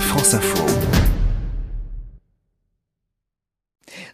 France Info.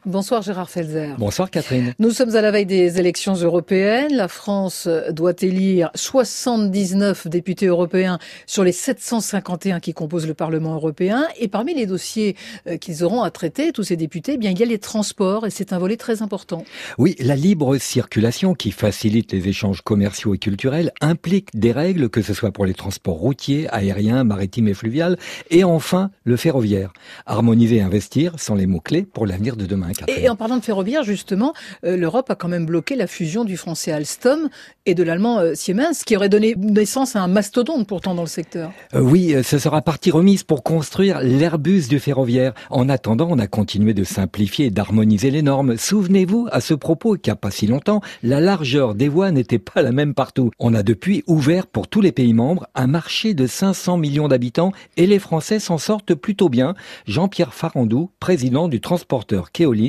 Bonsoir Gérard Felzer. Bonsoir Catherine. Nous sommes à la veille des élections européennes. La France doit élire 79 députés européens sur les 751 qui composent le Parlement européen. Et parmi les dossiers euh, qu'ils auront à traiter, tous ces députés, eh bien il y a les transports et c'est un volet très important. Oui, la libre circulation qui facilite les échanges commerciaux et culturels implique des règles, que ce soit pour les transports routiers, aériens, maritimes et fluviales, et enfin le ferroviaire. Harmoniser et investir sont les mots-clés pour l'avenir de demain. Et, en parlant de ferroviaire, justement, euh, l'Europe a quand même bloqué la fusion du français Alstom et de l'allemand euh, Siemens, qui aurait donné naissance à un mastodonte pourtant dans le secteur. Euh, oui, ce sera partie remise pour construire l'Airbus du ferroviaire. En attendant, on a continué de simplifier et d'harmoniser les normes. Souvenez-vous à ce propos qu'il n'y a pas si longtemps, la largeur des voies n'était pas la même partout. On a depuis ouvert pour tous les pays membres un marché de 500 millions d'habitants et les Français s'en sortent plutôt bien. Jean-Pierre Farandou, président du transporteur Keolis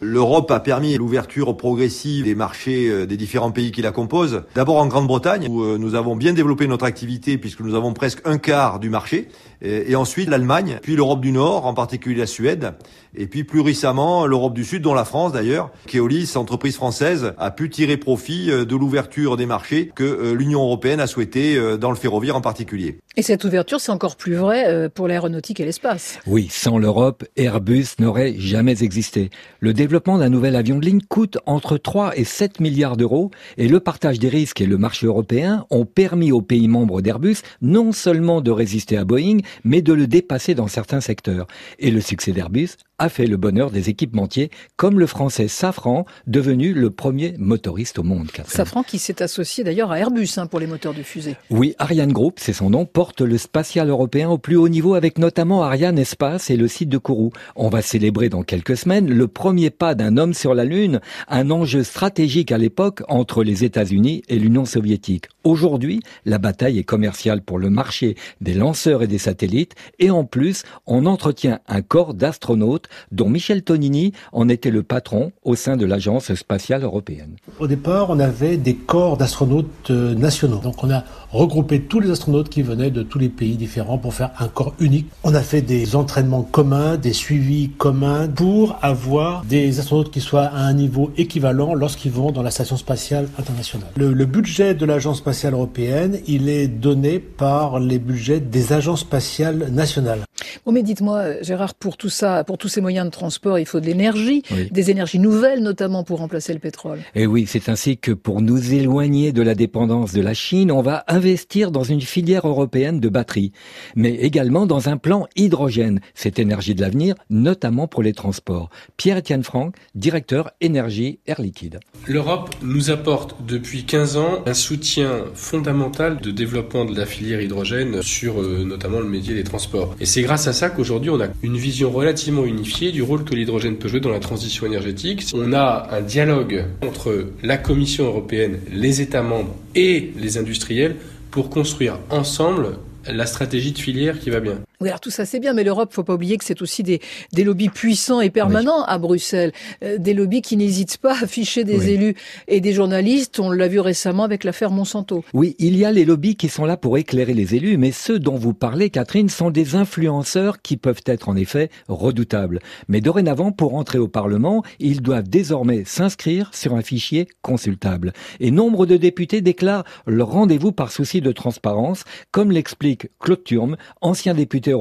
L'Europe a permis l'ouverture progressive des marchés euh, des différents pays qui la composent. D'abord en Grande-Bretagne, où euh, nous avons bien développé notre activité puisque nous avons presque un quart du marché. Et ensuite l'Allemagne, puis l'Europe du Nord, en particulier la Suède. Et puis plus récemment l'Europe du Sud, dont la France d'ailleurs. Keolis, entreprise française, a pu tirer profit euh, de l'ouverture des marchés que l'Union européenne a souhaité dans le ferroviaire en particulier. Et cette ouverture, c'est encore plus vrai pour l'aéronautique et l'espace. Oui, sans l'Europe, Airbus n'aurait jamais existé. Le développement d'un nouvel avion de ligne coûte entre 3 et 7 milliards d'euros et le partage des risques et le marché européen ont permis aux pays membres d'Airbus non seulement de résister à Boeing, mais de le dépasser dans certains secteurs. Et le succès d'Airbus a fait le bonheur des équipementiers, comme le français Safran, devenu le premier motoriste au monde. Safran qui s'est associé d'ailleurs à Airbus hein, pour les moteurs de fusée. Oui, Ariane Group, c'est son nom, porte le spatial européen au plus haut niveau avec notamment Ariane Espace et le site de Kourou. On va célébrer dans quelques semaines le premier pas d'un homme sur la Lune, un enjeu stratégique à l'époque entre les États-Unis et l'Union soviétique. Aujourd'hui, la bataille est commerciale pour le marché des lanceurs et des satellites et en plus, on entretient un corps d'astronautes dont Michel Tonini en était le patron au sein de l'Agence spatiale européenne. Au départ, on avait des corps d'astronautes euh, nationaux. Donc on a regroupé tous les astronautes qui venaient de tous les pays différents pour faire un corps unique. On a fait des entraînements communs, des suivis communs pour avoir des astronautes qui soient à un niveau équivalent lorsqu'ils vont dans la station spatiale internationale. Le, le budget de l'Agence spatiale européenne, il est donné par les budgets des agences spatiales nationales. Bon, mais dites-moi, Gérard, pour tout ça, pour tous ces moyens de transport, il faut de l'énergie, des énergies nouvelles notamment pour remplacer le pétrole. Et oui, c'est ainsi que pour nous éloigner de la dépendance de la Chine, on va investir dans une filière européenne de batteries, mais également dans un plan hydrogène, cette énergie de l'avenir, notamment pour les transports. Pierre-Étienne Franck, directeur énergie Air Liquide. L'Europe nous apporte depuis 15 ans un soutien fondamental de développement de la filière hydrogène sur euh, notamment le métier des transports. Et c'est grâce à ça qu'aujourd'hui on a une vision relativement unifiée du rôle que l'hydrogène peut jouer dans la transition énergétique. On a un dialogue entre la Commission européenne, les États membres et les industriels pour construire ensemble la stratégie de filière qui va bien. Oui, alors tout ça c'est bien, mais l'Europe, faut pas oublier que c'est aussi des, des lobbies puissants et permanents à Bruxelles, euh, des lobbies qui n'hésitent pas à afficher des élus et des journalistes. On l'a vu récemment avec l'affaire Monsanto. Oui, il y a les lobbies qui sont là pour éclairer les élus, mais ceux dont vous parlez, Catherine, sont des influenceurs qui peuvent être en effet redoutables. Mais dorénavant, pour entrer au Parlement, ils doivent désormais s'inscrire sur un fichier consultable. Et nombre de députés déclarent leur rendez-vous par souci de transparence, comme l'explique Claude Turme, ancien député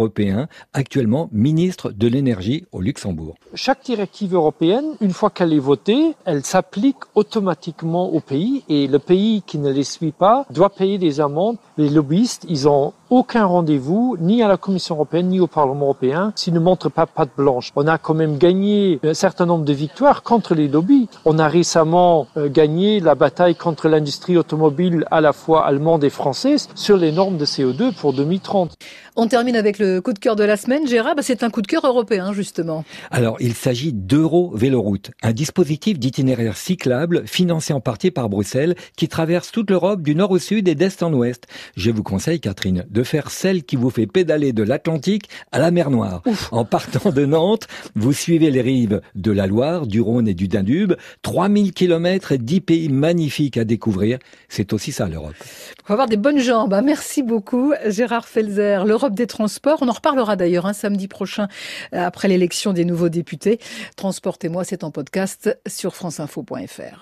actuellement ministre de l'énergie au Luxembourg. Chaque directive européenne, une fois qu'elle est votée, elle s'applique automatiquement au pays et le pays qui ne les suit pas doit payer des amendes. Les lobbyistes, ils ont aucun rendez-vous, ni à la Commission européenne, ni au Parlement européen, s'ils ne montrent pas patte blanche. On a quand même gagné un certain nombre de victoires contre les lobbies. On a récemment euh, gagné la bataille contre l'industrie automobile à la fois allemande et française sur les normes de CO2 pour 2030. On termine avec le coup de cœur de la semaine. Gérard, bah, c'est un coup de cœur européen, justement. Alors, il s'agit d'Euro Véloroute, un dispositif d'itinéraire cyclable financé en partie par Bruxelles qui traverse toute l'Europe du nord au sud et d'est en ouest. Je vous conseille, Catherine, de de faire celle qui vous fait pédaler de l'Atlantique à la mer Noire. En partant de Nantes, vous suivez les rives de la Loire, du Rhône et du Danube. 3000 kilomètres et 10 pays magnifiques à découvrir. C'est aussi ça l'Europe. On va avoir des bonnes jambes. Hein. Merci beaucoup Gérard Felzer. L'Europe des transports, on en reparlera d'ailleurs un hein, samedi prochain euh, après l'élection des nouveaux députés. Transportez-moi, c'est en podcast sur franceinfo.fr.